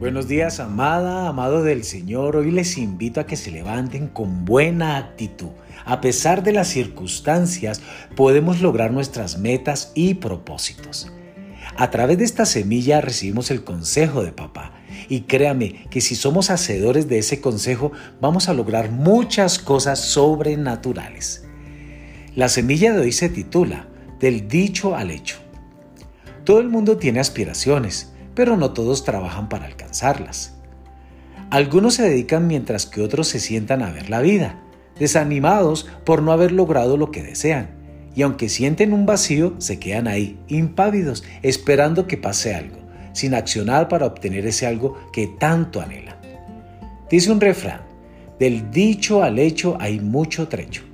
Buenos días, amada, amado del Señor. Hoy les invito a que se levanten con buena actitud. A pesar de las circunstancias, podemos lograr nuestras metas y propósitos. A través de esta semilla recibimos el consejo de papá. Y créame que si somos hacedores de ese consejo, vamos a lograr muchas cosas sobrenaturales. La semilla de hoy se titula Del dicho al hecho. Todo el mundo tiene aspiraciones pero no todos trabajan para alcanzarlas. Algunos se dedican mientras que otros se sientan a ver la vida, desanimados por no haber logrado lo que desean, y aunque sienten un vacío, se quedan ahí, impávidos, esperando que pase algo, sin accionar para obtener ese algo que tanto anhelan. Dice un refrán, del dicho al hecho hay mucho trecho.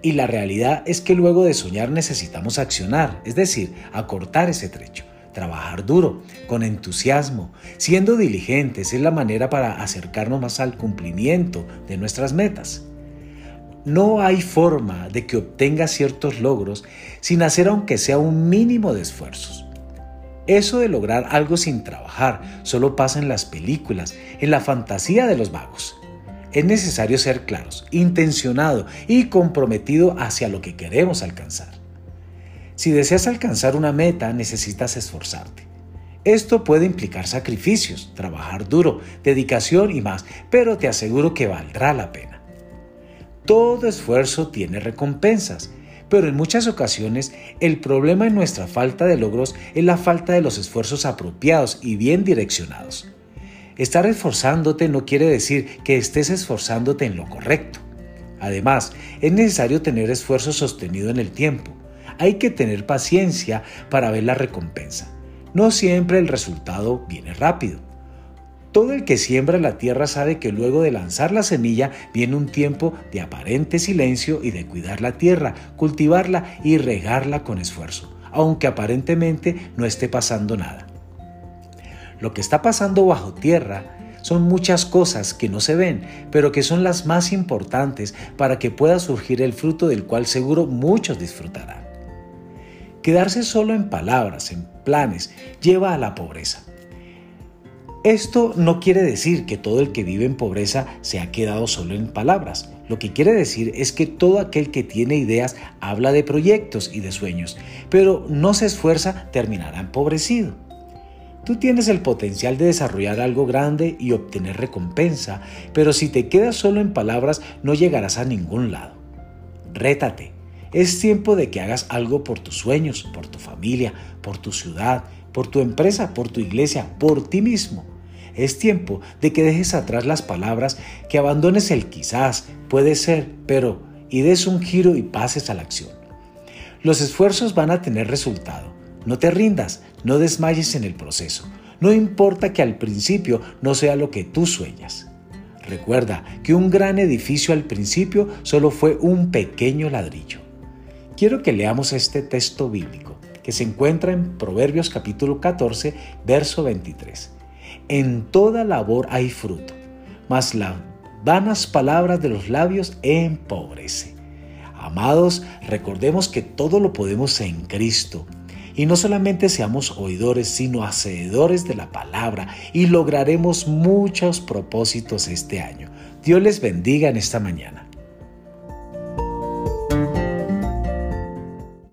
Y la realidad es que luego de soñar necesitamos accionar, es decir, acortar ese trecho trabajar duro, con entusiasmo, siendo diligentes es la manera para acercarnos más al cumplimiento de nuestras metas. No hay forma de que obtenga ciertos logros sin hacer aunque sea un mínimo de esfuerzos. Eso de lograr algo sin trabajar solo pasa en las películas, en la fantasía de los vagos. Es necesario ser claros, intencionado y comprometido hacia lo que queremos alcanzar. Si deseas alcanzar una meta, necesitas esforzarte. Esto puede implicar sacrificios, trabajar duro, dedicación y más, pero te aseguro que valdrá la pena. Todo esfuerzo tiene recompensas, pero en muchas ocasiones el problema en nuestra falta de logros es la falta de los esfuerzos apropiados y bien direccionados. Estar esforzándote no quiere decir que estés esforzándote en lo correcto. Además, es necesario tener esfuerzo sostenido en el tiempo hay que tener paciencia para ver la recompensa. No siempre el resultado viene rápido. Todo el que siembra la tierra sabe que luego de lanzar la semilla viene un tiempo de aparente silencio y de cuidar la tierra, cultivarla y regarla con esfuerzo, aunque aparentemente no esté pasando nada. Lo que está pasando bajo tierra son muchas cosas que no se ven, pero que son las más importantes para que pueda surgir el fruto del cual seguro muchos disfrutarán. Quedarse solo en palabras, en planes, lleva a la pobreza. Esto no quiere decir que todo el que vive en pobreza se ha quedado solo en palabras. Lo que quiere decir es que todo aquel que tiene ideas habla de proyectos y de sueños, pero no se esfuerza terminará empobrecido. Tú tienes el potencial de desarrollar algo grande y obtener recompensa, pero si te quedas solo en palabras no llegarás a ningún lado. Rétate, es tiempo de que hagas algo por tus sueños, por tu familia, por tu ciudad, por tu empresa, por tu iglesia, por ti mismo. Es tiempo de que dejes atrás las palabras, que abandones el quizás, puede ser, pero, y des un giro y pases a la acción. Los esfuerzos van a tener resultado. No te rindas, no desmayes en el proceso. No importa que al principio no sea lo que tú sueñas. Recuerda que un gran edificio al principio solo fue un pequeño ladrillo. Quiero que leamos este texto bíblico que se encuentra en Proverbios capítulo 14, verso 23. En toda labor hay fruto, mas las vanas palabras de los labios empobrece. Amados, recordemos que todo lo podemos en Cristo. Y no solamente seamos oidores, sino hacedores de la palabra y lograremos muchos propósitos este año. Dios les bendiga en esta mañana.